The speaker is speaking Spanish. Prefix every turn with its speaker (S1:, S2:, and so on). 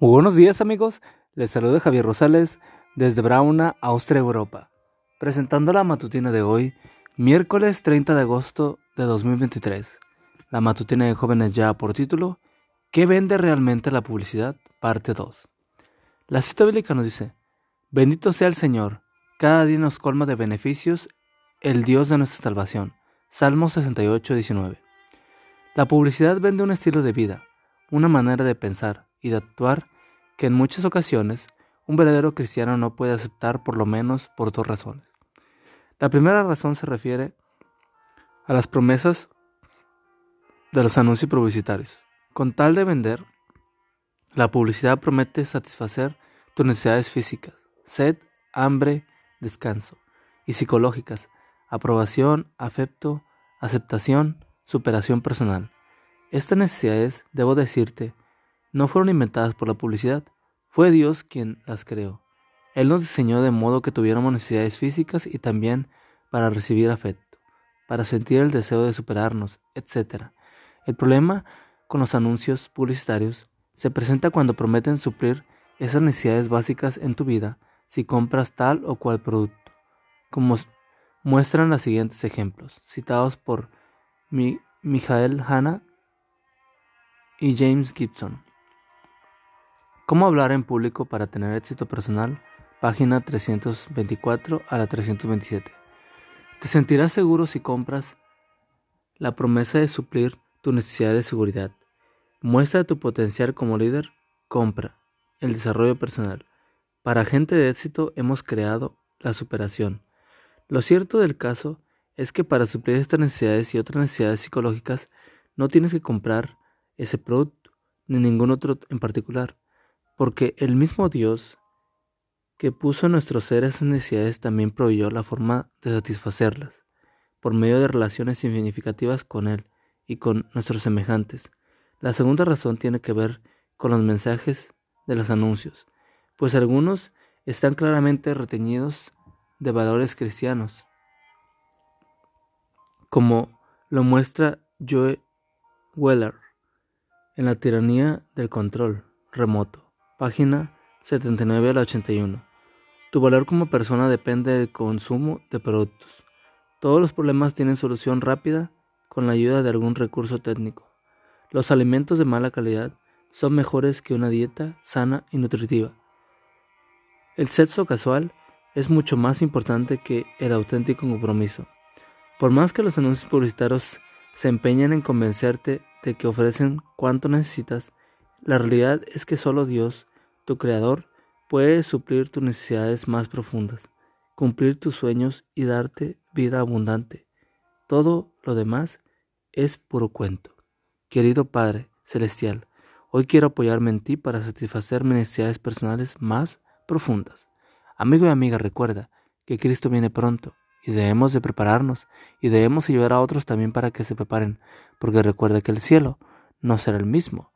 S1: buenos días amigos, les saluda Javier Rosales desde Brauna, Austria, Europa, presentando la matutina de hoy, miércoles 30 de agosto de 2023. La matutina de jóvenes ya por título, ¿Qué vende realmente la publicidad? Parte 2. La cita bíblica nos dice, Bendito sea el Señor, cada día nos colma de beneficios el Dios de nuestra salvación. Salmo 68, 19. La publicidad vende un estilo de vida, una manera de pensar, y de actuar que en muchas ocasiones un verdadero cristiano no puede aceptar por lo menos por dos razones. La primera razón se refiere a las promesas de los anuncios publicitarios. Con tal de vender, la publicidad promete satisfacer tus necesidades físicas, sed, hambre, descanso, y psicológicas, aprobación, afecto, aceptación, superación personal. Estas necesidades, debo decirte, no fueron inventadas por la publicidad, fue Dios quien las creó. Él nos diseñó de modo que tuviéramos necesidades físicas y también para recibir afecto, para sentir el deseo de superarnos, etc. El problema con los anuncios publicitarios se presenta cuando prometen suplir esas necesidades básicas en tu vida si compras tal o cual producto, como muestran los siguientes ejemplos, citados por Michael Hanna y James Gibson. ¿Cómo hablar en público para tener éxito personal? Página 324 a la 327. Te sentirás seguro si compras la promesa de suplir tu necesidad de seguridad. Muestra tu potencial como líder. Compra el desarrollo personal. Para gente de éxito hemos creado la superación. Lo cierto del caso es que para suplir estas necesidades y otras necesidades psicológicas no tienes que comprar ese producto ni ningún otro en particular porque el mismo Dios que puso nuestros seres necesidades también proveyó la forma de satisfacerlas, por medio de relaciones significativas con Él y con nuestros semejantes. La segunda razón tiene que ver con los mensajes de los anuncios, pues algunos están claramente reteñidos de valores cristianos, como lo muestra Joe Weller en La tiranía del control remoto página 79 al 81. Tu valor como persona depende del consumo de productos. Todos los problemas tienen solución rápida con la ayuda de algún recurso técnico. Los alimentos de mala calidad son mejores que una dieta sana y nutritiva. El sexo casual es mucho más importante que el auténtico compromiso. Por más que los anuncios publicitarios se empeñen en convencerte de que ofrecen cuanto necesitas, la realidad es que solo Dios, tu Creador, puede suplir tus necesidades más profundas, cumplir tus sueños y darte vida abundante. Todo lo demás es puro cuento. Querido Padre Celestial, hoy quiero apoyarme en ti para satisfacer mis necesidades personales más profundas. Amigo y amiga, recuerda que Cristo viene pronto y debemos de prepararnos y debemos ayudar a otros también para que se preparen, porque recuerda que el cielo no será el mismo